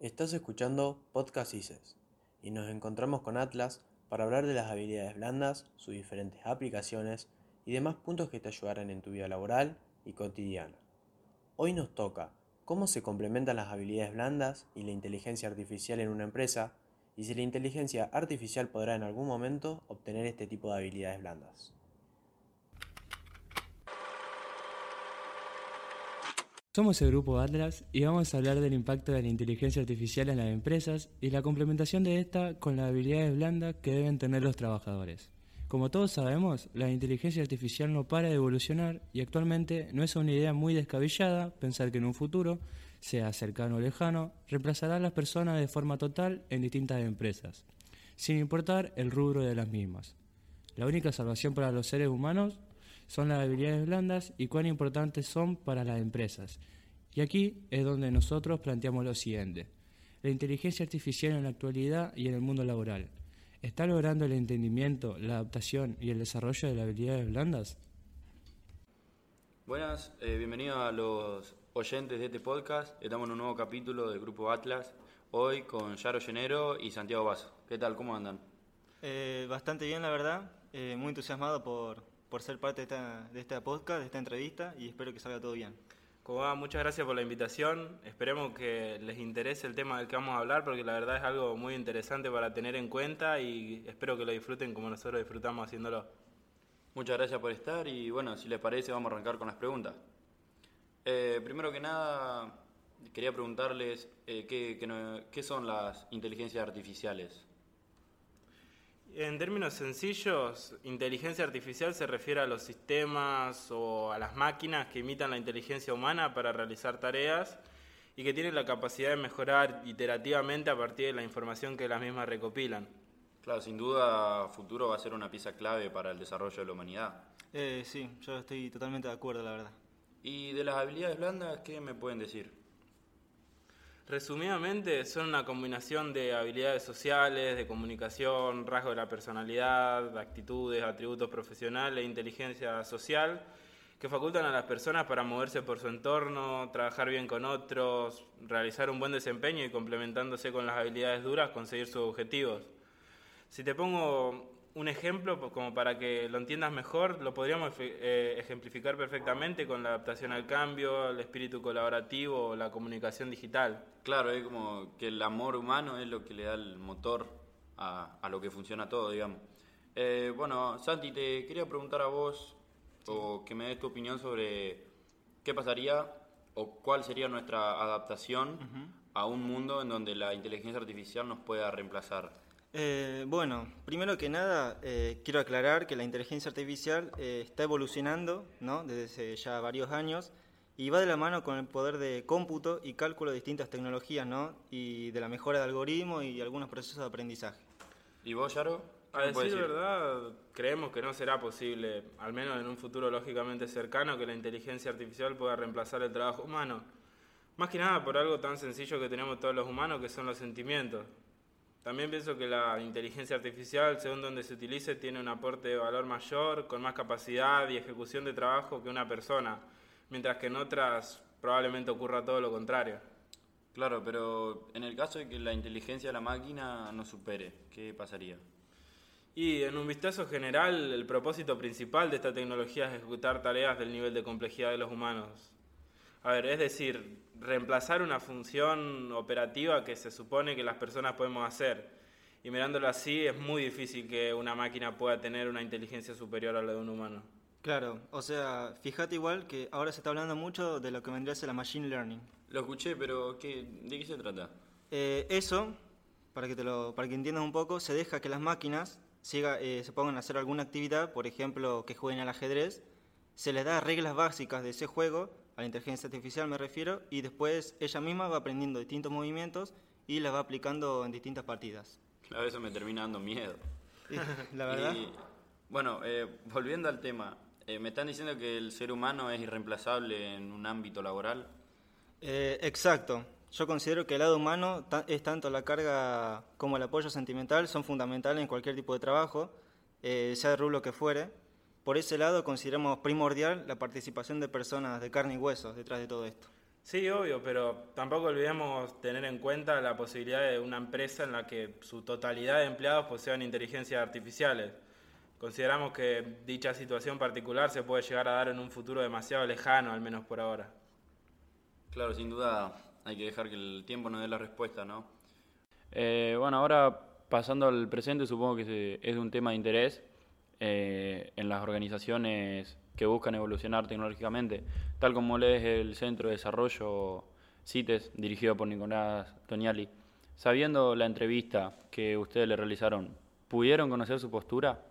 Estás escuchando Podcast ICES y nos encontramos con Atlas para hablar de las habilidades blandas, sus diferentes aplicaciones y demás puntos que te ayudarán en tu vida laboral y cotidiana. Hoy nos toca cómo se complementan las habilidades blandas y la inteligencia artificial en una empresa y si la inteligencia artificial podrá en algún momento obtener este tipo de habilidades blandas. Somos el grupo Atlas y vamos a hablar del impacto de la inteligencia artificial en las empresas y la complementación de esta con las habilidades blandas que deben tener los trabajadores. Como todos sabemos, la inteligencia artificial no para de evolucionar y actualmente no es una idea muy descabellada pensar que en un futuro, sea cercano o lejano, reemplazará a las personas de forma total en distintas empresas, sin importar el rubro de las mismas. La única salvación para los seres humanos son las habilidades blandas y cuán importantes son para las empresas. Y aquí es donde nosotros planteamos lo siguiente. La inteligencia artificial en la actualidad y en el mundo laboral, ¿está logrando el entendimiento, la adaptación y el desarrollo de las habilidades blandas? Buenas, eh, bienvenidos a los oyentes de este podcast. Estamos en un nuevo capítulo del Grupo Atlas, hoy con Yaro Llenero y Santiago Vaso. ¿Qué tal? ¿Cómo andan? Eh, bastante bien, la verdad. Eh, muy entusiasmado por, por ser parte de esta, de esta podcast, de esta entrevista y espero que salga todo bien. Como va, muchas gracias por la invitación. Esperemos que les interese el tema del que vamos a hablar porque la verdad es algo muy interesante para tener en cuenta y espero que lo disfruten como nosotros disfrutamos haciéndolo. Muchas gracias por estar y bueno, si les parece vamos a arrancar con las preguntas. Eh, primero que nada, quería preguntarles eh, qué, qué, qué son las inteligencias artificiales. En términos sencillos, inteligencia artificial se refiere a los sistemas o a las máquinas que imitan la inteligencia humana para realizar tareas y que tienen la capacidad de mejorar iterativamente a partir de la información que las mismas recopilan. Claro, sin duda, futuro va a ser una pieza clave para el desarrollo de la humanidad. Eh, sí, yo estoy totalmente de acuerdo, la verdad. ¿Y de las habilidades blandas qué me pueden decir? Resumidamente, son una combinación de habilidades sociales, de comunicación, rasgos de la personalidad, actitudes, atributos profesionales e inteligencia social que facultan a las personas para moverse por su entorno, trabajar bien con otros, realizar un buen desempeño y complementándose con las habilidades duras conseguir sus objetivos. Si te pongo un ejemplo, como para que lo entiendas mejor, lo podríamos eh, ejemplificar perfectamente con la adaptación al cambio, el espíritu colaborativo, la comunicación digital. Claro, es como que el amor humano es lo que le da el motor a, a lo que funciona todo, digamos. Eh, bueno, Santi, te quería preguntar a vos, o que me des tu opinión sobre qué pasaría o cuál sería nuestra adaptación uh -huh. a un mundo en donde la inteligencia artificial nos pueda reemplazar. Eh, bueno, primero que nada, eh, quiero aclarar que la inteligencia artificial eh, está evolucionando ¿no? desde ya varios años y va de la mano con el poder de cómputo y cálculo de distintas tecnologías ¿no? y de la mejora de algoritmos y algunos procesos de aprendizaje. ¿Y vos, Yaro? A decir, decir verdad, creemos que no será posible, al menos en un futuro lógicamente cercano, que la inteligencia artificial pueda reemplazar el trabajo humano. Más que nada por algo tan sencillo que tenemos todos los humanos, que son los sentimientos. También pienso que la inteligencia artificial, según donde se utilice, tiene un aporte de valor mayor, con más capacidad y ejecución de trabajo que una persona, mientras que en otras probablemente ocurra todo lo contrario. Claro, pero en el caso de que la inteligencia de la máquina no supere, ¿qué pasaría? Y en un vistazo general, el propósito principal de esta tecnología es ejecutar tareas del nivel de complejidad de los humanos. A ver, es decir, reemplazar una función operativa que se supone que las personas podemos hacer. Y mirándolo así, es muy difícil que una máquina pueda tener una inteligencia superior a la de un humano. Claro, o sea, fíjate igual que ahora se está hablando mucho de lo que vendría a ser la machine learning. Lo escuché, pero ¿qué, ¿de qué se trata? Eh, eso, para que, te lo, para que entiendas un poco, se deja que las máquinas siga, eh, se pongan a hacer alguna actividad, por ejemplo, que jueguen al ajedrez, se les da reglas básicas de ese juego a la inteligencia artificial me refiero, y después ella misma va aprendiendo distintos movimientos y las va aplicando en distintas partidas. Claro, eso me termina dando miedo. la verdad. Y, bueno, eh, volviendo al tema, eh, ¿me están diciendo que el ser humano es irreemplazable en un ámbito laboral? Eh, exacto. Yo considero que el lado humano es tanto la carga como el apoyo sentimental, son fundamentales en cualquier tipo de trabajo, sea de rublo que fuere. Por ese lado consideramos primordial la participación de personas de carne y huesos detrás de todo esto. Sí, obvio, pero tampoco olvidemos tener en cuenta la posibilidad de una empresa en la que su totalidad de empleados posean inteligencias artificiales. Consideramos que dicha situación particular se puede llegar a dar en un futuro demasiado lejano, al menos por ahora. Claro, sin duda hay que dejar que el tiempo nos dé la respuesta, ¿no? Eh, bueno, ahora pasando al presente, supongo que es un tema de interés eh, en las organizaciones que buscan evolucionar tecnológicamente, tal como le es el Centro de Desarrollo CITES, dirigido por Nicolás Toniali. Sabiendo la entrevista que ustedes le realizaron, ¿pudieron conocer su postura?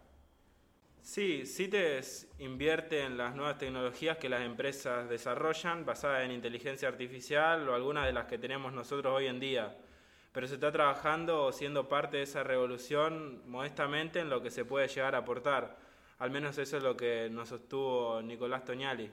Sí, CITES invierte en las nuevas tecnologías que las empresas desarrollan basadas en inteligencia artificial o algunas de las que tenemos nosotros hoy en día. Pero se está trabajando o siendo parte de esa revolución modestamente en lo que se puede llegar a aportar. Al menos eso es lo que nos sostuvo Nicolás Toñali.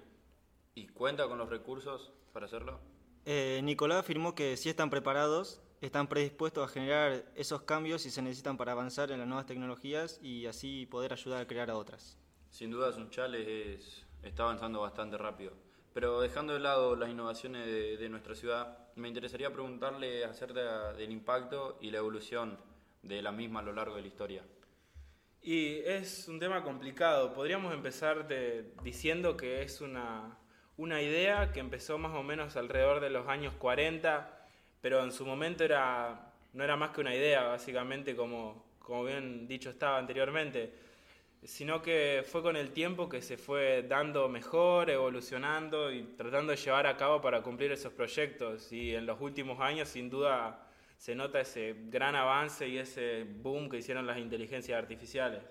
¿Y cuenta con los recursos para hacerlo? Eh, Nicolás afirmó que sí están preparados, están predispuestos a generar esos cambios si se necesitan para avanzar en las nuevas tecnologías y así poder ayudar a crear a otras. Sin duda Sunchales es, está avanzando bastante rápido. Pero dejando de lado las innovaciones de, de nuestra ciudad, me interesaría preguntarle acerca del impacto y la evolución de la misma a lo largo de la historia. Y es un tema complicado. Podríamos empezar diciendo que es una, una idea que empezó más o menos alrededor de los años 40, pero en su momento era, no era más que una idea, básicamente, como, como bien dicho estaba anteriormente, sino que fue con el tiempo que se fue dando mejor, evolucionando y tratando de llevar a cabo para cumplir esos proyectos. Y en los últimos años, sin duda, se nota ese gran avance y ese boom que hicieron las inteligencias artificiales.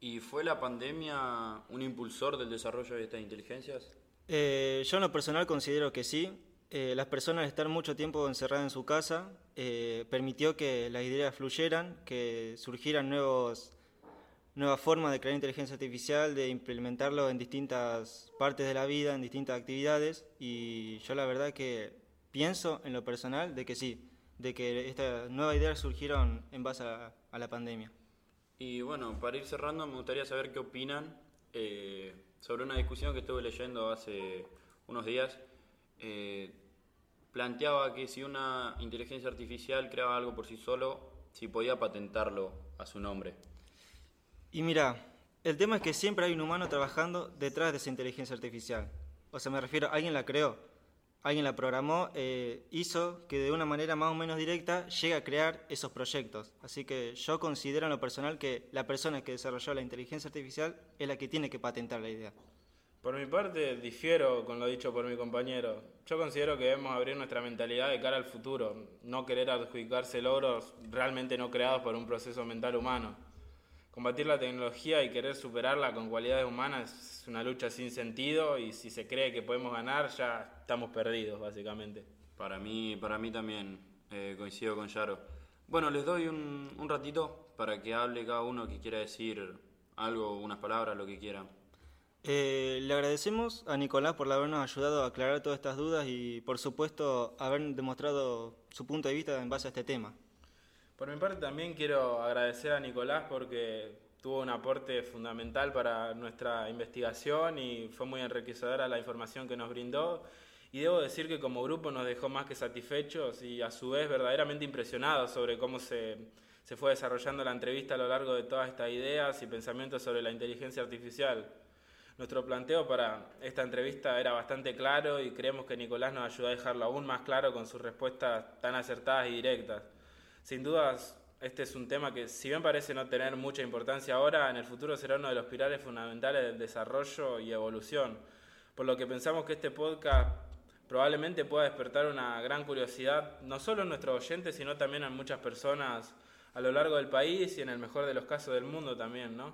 ¿Y fue la pandemia un impulsor del desarrollo de estas inteligencias? Eh, yo en lo personal considero que sí. Eh, las personas estar mucho tiempo encerradas en su casa eh, permitió que las ideas fluyeran, que surgieran nuevos, nuevas formas de crear inteligencia artificial, de implementarlo en distintas partes de la vida, en distintas actividades. Y yo la verdad que pienso en lo personal de que sí, de que estas nuevas ideas surgieron en base a, la pandemia. Y bueno, para ir cerrando, me gustaría saber qué opinan eh, sobre una discusión que estuve leyendo hace unos días. Eh, planteaba que si una inteligencia artificial creaba algo por sí solo, si podía patentarlo a su nombre. Y mira, el tema es que siempre hay un humano trabajando detrás de esa inteligencia artificial. O sea, me refiero, alguien la creó alguien la programó, eh, hizo que de una manera más o menos directa llegue a crear esos proyectos. Así que yo considero en lo personal que la persona que desarrolló la inteligencia artificial es la que tiene que patentar la idea. Por mi parte, difiero con lo dicho por mi compañero. Yo considero que debemos abrir nuestra mentalidad de cara al futuro, no querer adjudicarse logros realmente no creados por un proceso mental humano. Combatir la tecnología y querer superarla con cualidades humanas es una lucha sin sentido y si se cree que podemos ganar ya estamos perdidos básicamente. Para mí, para mí también eh, coincido con Yaro. Bueno, les doy un, un, ratito para que hable cada uno que quiera decir algo, unas palabras, lo que quiera. Eh, le agradecemos a Nicolás por habernos ayudado a aclarar todas estas dudas y por supuesto haber demostrado su punto de vista en base a este tema. Por mi parte también quiero agradecer a Nicolás porque tuvo un aporte fundamental para nuestra investigación y fue muy enriquecedora la información que nos brindó. Y debo decir que como grupo nos dejó más que satisfechos y a su vez verdaderamente impresionados sobre cómo se, se fue desarrollando la entrevista a lo largo de todas estas ideas y pensamientos sobre la inteligencia artificial. Nuestro planteo para esta entrevista era bastante claro y creemos que Nicolás nos ayudó a dejarlo aún más claro con sus respuestas tan acertadas y directas. Sin dudas, este es un tema que, si bien parece no tener mucha importancia ahora, en el futuro será uno de los pilares fundamentales del desarrollo y evolución. Por lo que pensamos que este podcast probablemente pueda despertar una gran curiosidad, no solo en nuestros oyentes, sino también en muchas personas a lo largo del país y en el mejor de los casos del mundo también, ¿no?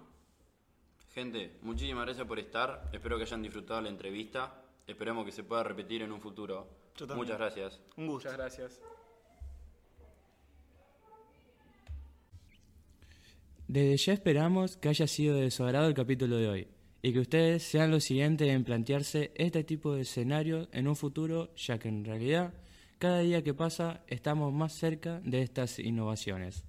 Gente, muchísimas gracias por estar. Espero que hayan disfrutado la entrevista. Esperemos que se pueda repetir en un futuro. Muchas gracias. Un gusto. Muchas gracias. Desde ya esperamos que haya sido de su agrado el capítulo de hoy y que ustedes sean los siguientes en plantearse este tipo de escenario en un futuro, ya que en realidad cada día que pasa estamos más cerca de estas innovaciones.